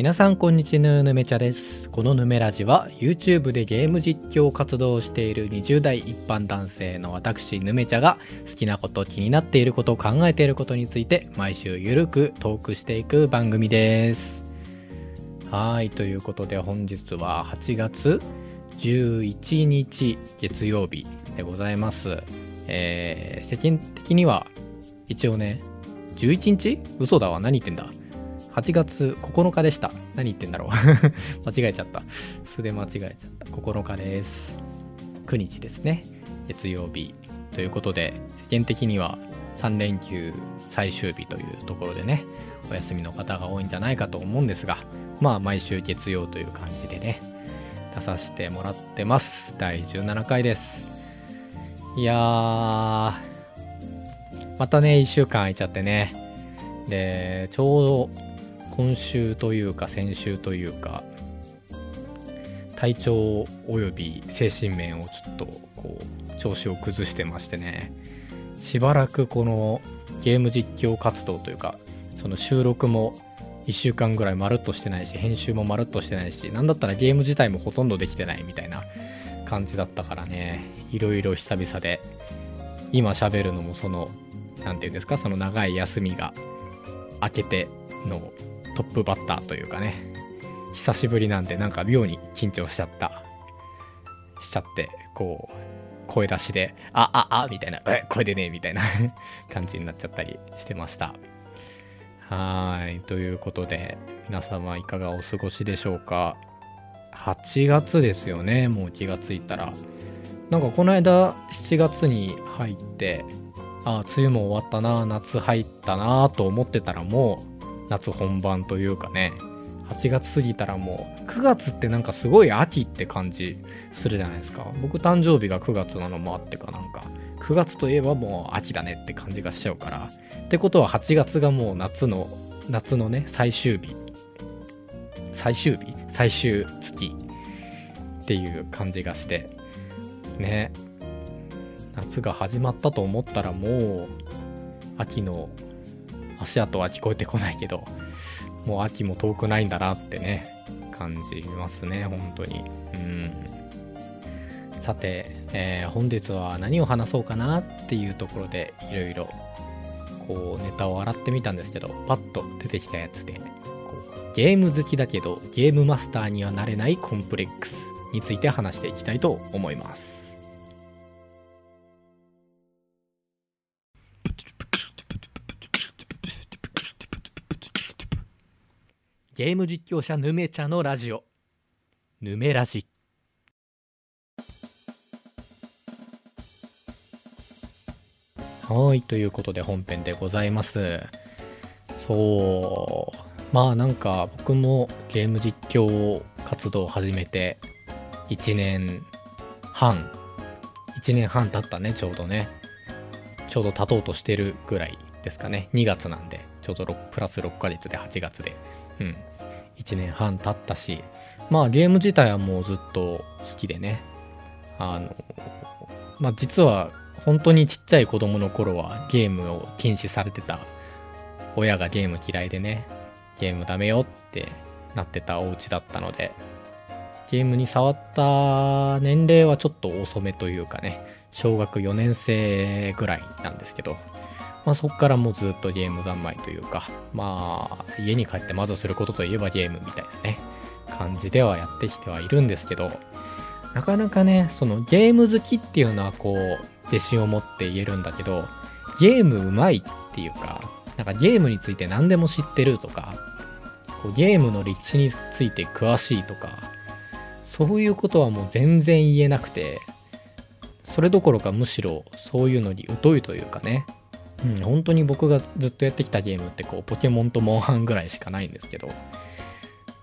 皆さんこんにちは。ぬめちゃです。このぬめラジは YouTube でゲーム実況活動をしている20代一般男性の私ぬめちゃが好きなこと気になっていること考えていることについて毎週ゆるくトークしていく番組です。はい。ということで本日は8月11日月曜日でございます。えー、世間的には一応ね11日？嘘だわ。何言ってんだ？8月9日でした。何言ってんだろう 間違えちゃった。素で間違えちゃった。9日です。9日ですね。月曜日。ということで、世間的には3連休最終日というところでね、お休みの方が多いんじゃないかと思うんですが、まあ毎週月曜という感じでね、出させてもらってます。第17回です。いやー、またね、1週間空いちゃってね。で、ちょうど今週というか先週というか体調および精神面をちょっとこう調子を崩してましてね。しばらくこのゲーム実況活動というかその収録も1週間ぐらいまるっとしてないし編集もまるっとしてないし何だったらゲーム自体もほとんどできてないみたいな感じだったからね。いろいろ久々で今喋るのもその何て言うんですかその長い休みが明けてのトップバッターというかね。久しぶりなんでなんか妙に緊張しちゃった。しちゃってこう声出しで「あああみたいな「え声でねみたいな 感じになっちゃったりしてました。はい。ということで皆様いかがお過ごしでしょうか？8月ですよね。もう気がついたら。なんかこの間7月に入ってああ梅雨も終わったな夏入ったなと思ってたらもう夏本番というかね8月過ぎたらもう9月ってなんかすごい秋って感じするじゃないですか。僕誕生日が9月なのもあってかなんか。9月といえばもう秋だねって感じがしちゃうから。ってことは8月がもう夏の夏のね最終日。最終日？最終月。っていう感じがして。ね。夏が始まったと思ったらもう秋の足跡は聞こえてこないけど、もう秋も遠くないんだなってね、感じますね、本当に。うん。さて、えー、本日は何を話そうかなっていうところで、いろいろ、こう、ネタを洗ってみたんですけど、パッと出てきたやつで、こうゲーム好きだけど、ゲームマスターにはなれないコンプレックスについて話していきたいと思います。ゲーム実況者ヌメちゃのラジオ。ヌメラジはいということで本編でございます。そう。まあなんか僕もゲーム実況活動を始めて1年半。1年半経ったねちょうどね。ちょうど経とうとしてるぐらいですかね。2月なんでちょうどプラス6ヶ月で8月で。うん。1年半経ったしまあゲーム自体はもうずっと好きでね。あのまあ実は本当にちっちゃい子供の頃はゲームを禁止されてた親がゲーム嫌いでねゲームダメよってなってたお家だったのでゲームに触った年齢はちょっと遅めというかね小学4年生ぐらいなんですけど。まあ、そこからもうずっとゲーム三昧というか、まあ、家に帰ってまずすることといえばゲームみたいなね、感じではやってきてはいるんですけど、なかなかね、そのゲーム好きっていうのはこう、自信を持って言えるんだけど、ゲームうまいっていうか、なんかゲームについて何でも知ってるとか、こうゲームの歴史について詳しいとか、そういうことはもう全然言えなくて、それどころかむしろそういうのに疎いというかね、うん、本当に僕がずっとやってきたゲームってこうポケモンとモンハンぐらいしかないんですけど、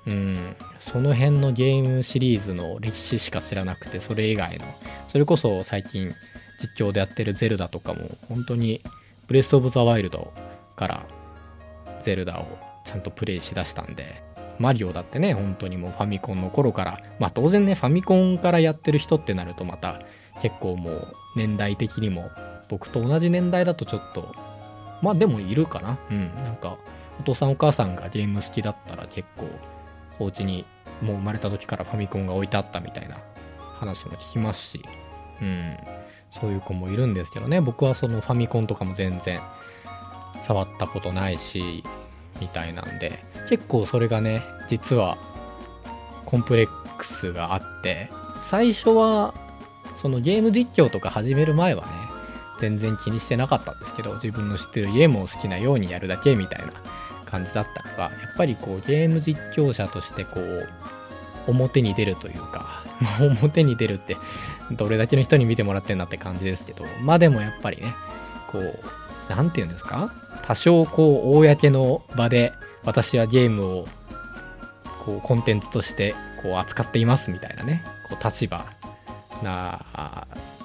うん、その辺のゲームシリーズの歴史しか知らなくてそれ以外のそれこそ最近実況でやってるゼルダとかも本当にブレス・オブ・ザ・ワイルドからゼルダをちゃんとプレイしだしたんでマリオだってね本当にもうファミコンの頃からまあ当然ねファミコンからやってる人ってなるとまた結構もう年代的にも僕と同じ年代だとちょっとまあでもいるかな。うん。なんかお父さんお母さんがゲーム好きだったら結構お家にもう生まれた時からファミコンが置いてあったみたいな話も聞きますし、うん、そういう子もいるんですけどね。僕はそのファミコンとかも全然触ったことないしみたいなんで。結構それがね実はコンプレックスがあって最初はそのゲーム実況とか始める前はね全然気にしてなかったんですけど自分の知ってるゲームを好きなようにやるだけみたいな感じだったのがやっぱりこうゲーム実況者としてこう表に出るというか、表に出るってどれだけの人に見てもらってんだって感じですけどまあでもやっぱりねこう何て言うんですか？多少こう公の場で私はゲームをこうコンテンツとしてこう扱っていますみたいなねこう立場な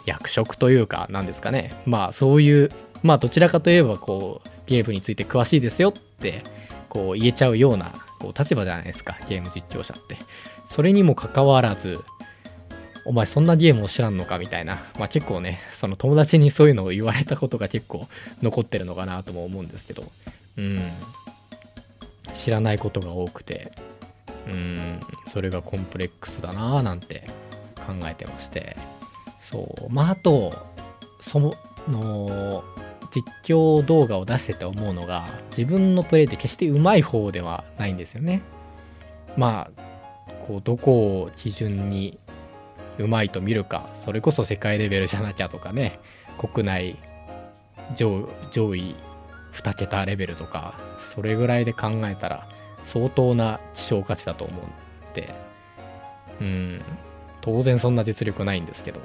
役職というかなんですかね。まあそういうまあどちらかといえばこうゲームについて詳しいですよってこう言えちゃうようなこう立場じゃないですか。ゲーム実況者って。それにもかかわらずお前そんなゲームを知らんのかみたいな、まあ、結構ねその友達にそういうのを言われたことが結構残ってるのかなとも思うんですけど。うん。知らないことが多くて。うん。それがコンプレックスだなーなんて考えてまして。そう。まああとその実況動画を出してて思うのが自分のプレイって決してうまい方ではないんですよね。まあこうどこを基準にうまいと見るかそれこそ世界レベルじゃなきゃとかね。国内上位2桁レベルとかそれぐらいで考えたら相当な希少価値だと思うんでうん。当然そんな実力ないんですけど。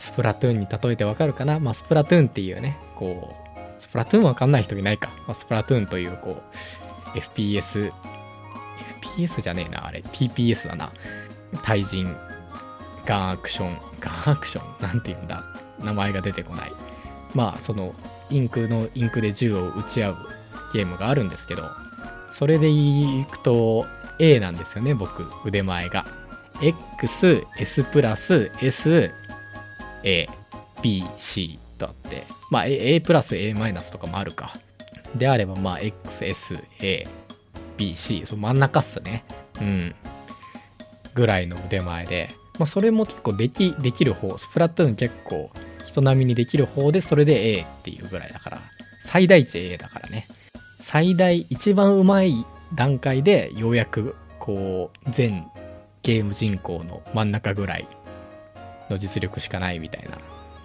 スプラトゥーンに例えてわかるかな？まあスプラトゥーンっていうねこうスプラトゥーンわかんない人いないか、まあ、スプラトゥーンというこう FPS FPS じゃねえなあれ。TPS だな。対人ガンアクションガンアクション？なんて言うんだ？名前が出てこない。まあそのインクのインクで銃を撃ち合うゲームがあるんですけどそれでいくと A なんですよね僕。腕前が。XS プラス S ABC とあってまあ A プラス A マイナスとかもあるか。であればまあ XSABC その真ん中っすね。うん。ぐらいの腕前で。まあ、それも結構できできる方スプラトゥーン結構人並みにできる方でそれで A っていうぐらいだから。最大値 A だからね。最大一番うまい段階でようやくこう全ゲーム人口の真ん中ぐらいの実力しかないみたいな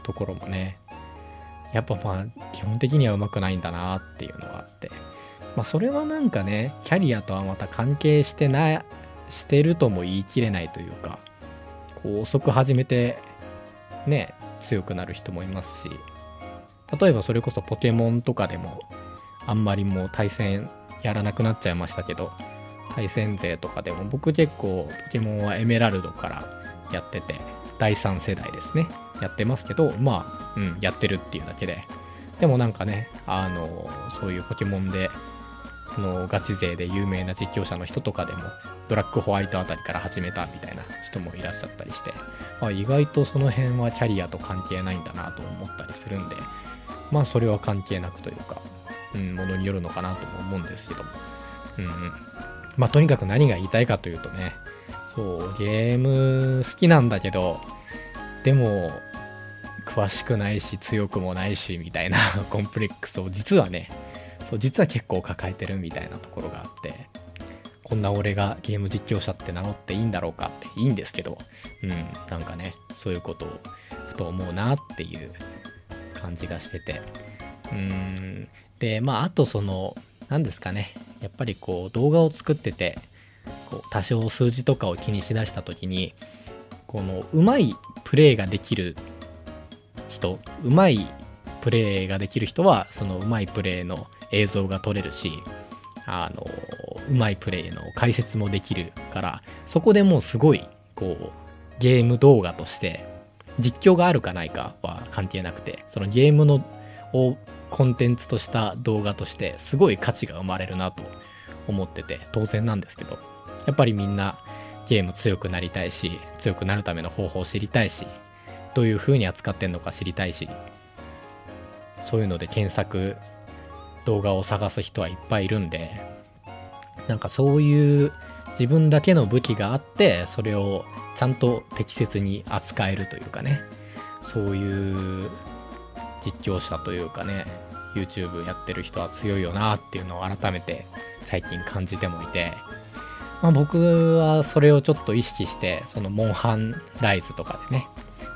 ところもねやっぱまあ基本的にはうまくないんだなっていうのがあってまあそれはなんかねキャリアとはまた関係してなしてるとも言い切れないというかこう遅く始めてね強くなる人もいますし例えばそれこそポケモンとかでもあんまりもう対戦やらなくなっちゃいましたけど対戦勢とかでも僕結構ポケモンはエメラルドからやってて第3世代ですね。やってますけどまあうんやってるっていうだけで。でもなんかねあのそういうポケモンでのガチ勢で有名な実況者の人とかでもブラックホワイトあたりから始めたみたいな人もいらっしゃったりして、あ、意外とその辺はキャリアと関係ないんだなと思ったりするんでまあそれは関係なくというか、うん、ものによるのかなとも思うんですけども。うんうん。まあとにかく何が言いたいかというとねそうゲーム好きなんだけどでも詳しくないし強くもないしみたいな コンプレックスを実はねそう実は結構抱えてるみたいなところがあってこんな俺がゲーム実況者って名乗っていいんだろうかっていいんですけどうんなんかねそういうことをふと思うなっていう感じがしててうんでまああとその何ですかねやっぱりこう動画を作っててこう多少数字とかを気にしだした時にこのうまいプレイができる人うまいプレイができる人はそのうまいプレイの映像が撮れるしあのうまいプレイの解説もできるからそこでもうすごいこうゲーム動画として実況があるかないかは関係なくてそのゲームのをコンテンツとした動画としてすごい価値が生まれるなと思ってて当然なんですけど。やっぱりみんなゲーム強くなりたいし強くなるための方法を知りたいしどういう風に扱ってんのか知りたいしそういうので検索動画を探す人はいっぱいいるんでなんかそういう自分だけの武器があってそれをちゃんと適切に扱えるというかねそういう実況者というかね YouTube やってる人は強いよなっていうのを改めて最近感じてもいて、まあ、僕はそれをちょっと意識してそのモンハンライズとかでね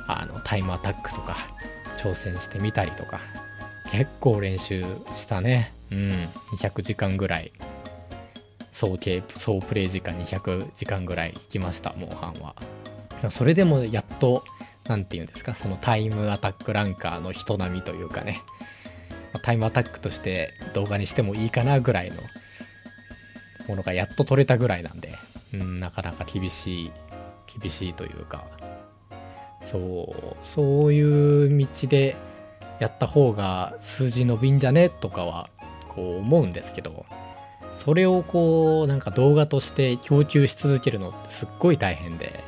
あのタイムアタックとか挑戦してみたりとか結構練習したね。うん。200時間ぐらい。総計総プレイ時間200時間ぐらい行きましたモンハンは。それでもやっと何て言うんですかそのタイムアタックランカーの人並みというかね。タイムアタックとして動画にしてもいいかなぐらいのものがやっと取れたぐらいなんで、うん、なかなか厳しい厳しいというか。そうそういう道でやった方が数字伸びんじゃねとかはこう思うんですけどそれをこうなんか動画として供給し続けるのってすっごい大変で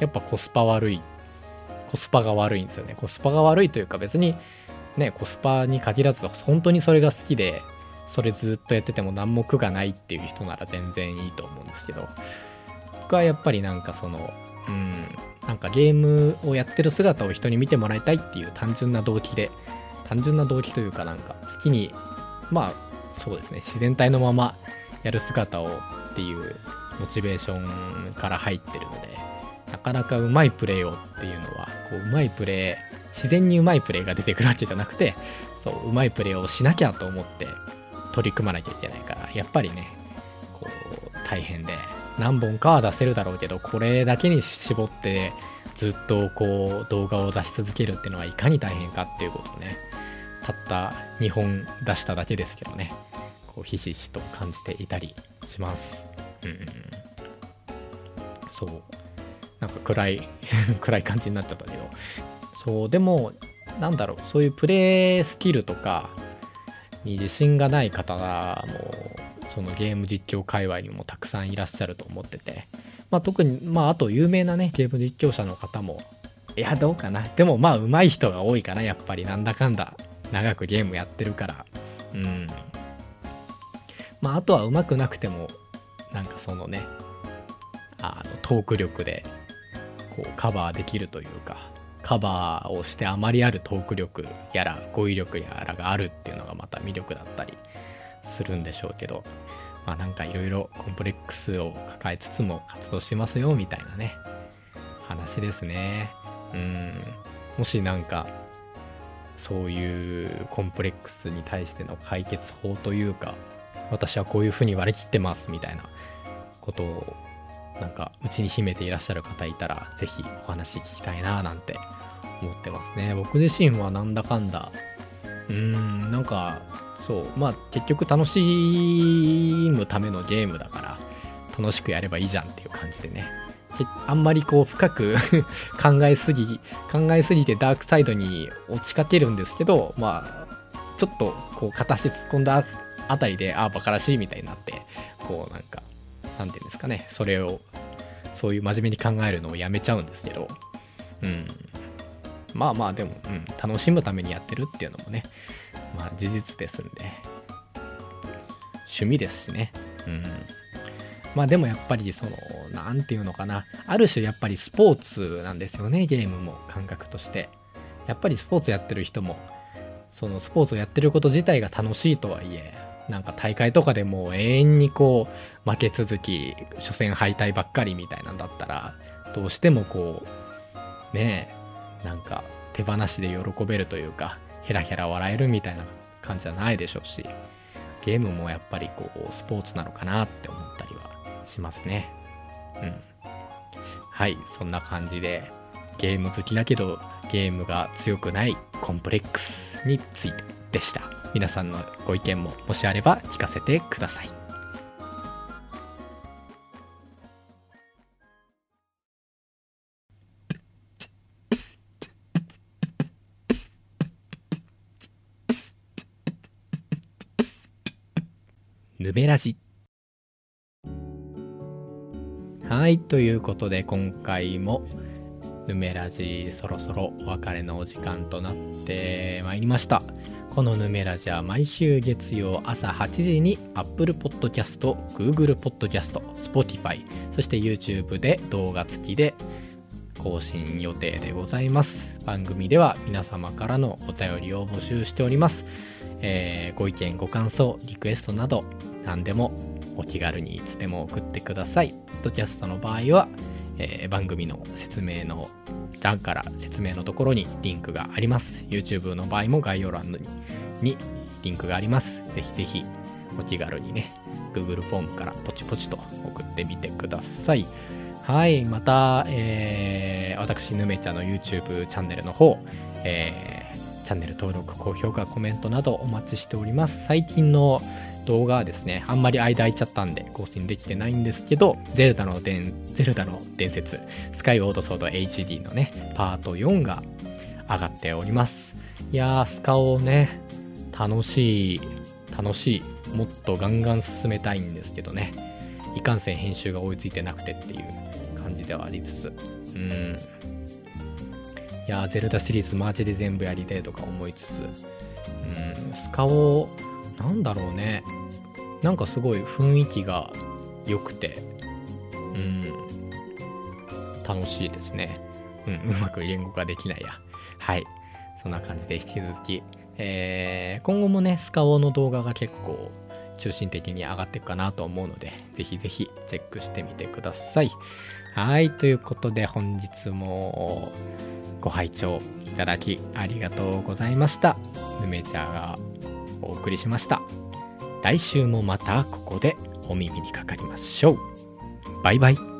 やっぱコスパ悪いコスパが悪いんですよね。コスパが悪いというか別にねコスパに限らず本当にそれが好きでそれずっとやってても何も苦がないっていう人なら全然いいと思うんですけど僕はやっぱりなんかそのうんなんかゲームをやってる姿を人に見てもらいたいっていう単純な動機で単純な動機というかなんか好きにまあそうですね自然体のままやる姿をっていうモチベーションから入ってるのでなかなかうまいプレーをっていうのはこううまいプレー自然にうまいプレーが出てくるわけじゃなくてそううまいプレーをしなきゃと思って取り組まなきゃいけないからやっぱりねこう大変で何本かは出せるだろうけどこれだけに絞ってずっとこう動画を出し続けるっていうのはいかに大変かっていうことをねたった2本出しただけですけどねこうひしひしと感じていたりします。うん。そう。なんか暗い 暗い感じになっちゃったけど。そうでもなんだろうそういうプレイスキルとかに自信がない方がもうそのゲーム実況界隈にもたくさんいらっしゃると思ってて、まあ、特にまああと有名なねゲーム実況者の方もいやどうかな。でもまあ上手い人が多いかな。やっぱりなんだかんだ長くゲームやってるから。うん。まああとは上手くなくてもなんかそのねあのトーク力でこうカバーできるというか。カバーをしてあまりあるトーク力やら語彙力やらがあるっていうのがまた魅力だったりするんでしょうけどまあなんかいろいろコンプレックスを抱えつつも活動してますよみたいなね話ですね。うん。もしなんかそういうコンプレックスに対しての解決法というか私はこういうふうに割り切ってますみたいなことをなんかうちに秘めていらっしゃる方いたら是非お話聞きたいななんて思ってますね。僕自身はなんだかんだ。うーんなんかそう。まあ結局楽しむためのゲームだから楽しくやればいいじゃんっていう感じでね。あんまりこう深く 考えすぎ考えすぎてダークサイドに落ちかけるんですけどまあちょっとこう片足突っ込んだあたりでああバカらしいみたいになってこうなんかなんていうんですかねそれをそういう真面目に考えるのをやめちゃうんですけどうん。まあまあでも、うん、楽しむためにやってるっていうのもねまあ事実ですんで趣味ですしねうん。まあでもやっぱりその何て言うのかなある種やっぱりスポーツなんですよねゲームも感覚として。やっぱりスポーツやってる人もそのスポーツをやってること自体が楽しいとはいえなんか大会とかでも永遠にこう負け続き初戦敗退ばっかりみたいなんだったらどうしてもこうねえなんか手放しで喜べるというかヘラヘラ笑えるみたいな感じじゃないでしょうしゲームもやっぱりこうスポーツなのかなって思ったりはしますね。うん。はい、そんな感じでゲーム好きだけどゲームが強くないコンプレックスについてでした。皆さんのご意見ももしあれば聞かせてください。ヌメラジはい、ということで今回もヌメラジそろそろお別れのお時間となってまいりました。このヌメラジは毎週月曜朝8時に Apple Podcast、Google Podcast、Spotify、そして YouTube で動画付きで更新予定でございます。番組では皆様からのお便りを募集しております。えー、ご意見、ご感想、リクエストなど何でもお気軽にいつでも送ってください。ポッドキャストの場合は、えー、番組の説明の欄から説明のところにリンクがあります。YouTube の場合も概要欄ににリンクがあります。ぜひぜひお気軽にね、Google フォームからポチポチと送ってみてください。はい、また、えー、私、ぬめちゃんの YouTube チャンネルの方、えー、チャンネル登録、高評価、コメントなどお待ちしております。最近の動画はですね、あんまり間空いちゃったんで更新できてないんですけど、ゼルダの伝ゼルダの伝説、スカイウォードソード HD のね、パート4が上がっております。いやー、スカをね、楽しい、楽しい、もっとガンガン進めたいんですけどね、いかんせん編集が追いついてなくてっていう感じではありつつ、うん。いやーゼルダシリーズマジで全部やりたいとか思いつつ、うん、スカを、なんだろうね、なんかすごい雰囲気が良くて、うん、楽しいですね。うん、うまく言語化できないや。はい。そんな感じで引き続き、えー、今後もね、スカオの動画が結構中心的に上がっていくかなと思うので、ぜひぜひチェックしてみてください。はい、ということで本日もご拝聴いただきありがとうございました。ヌメチャーがお送りしました。来週もまたここでお耳にかかりましょう。バイバイ。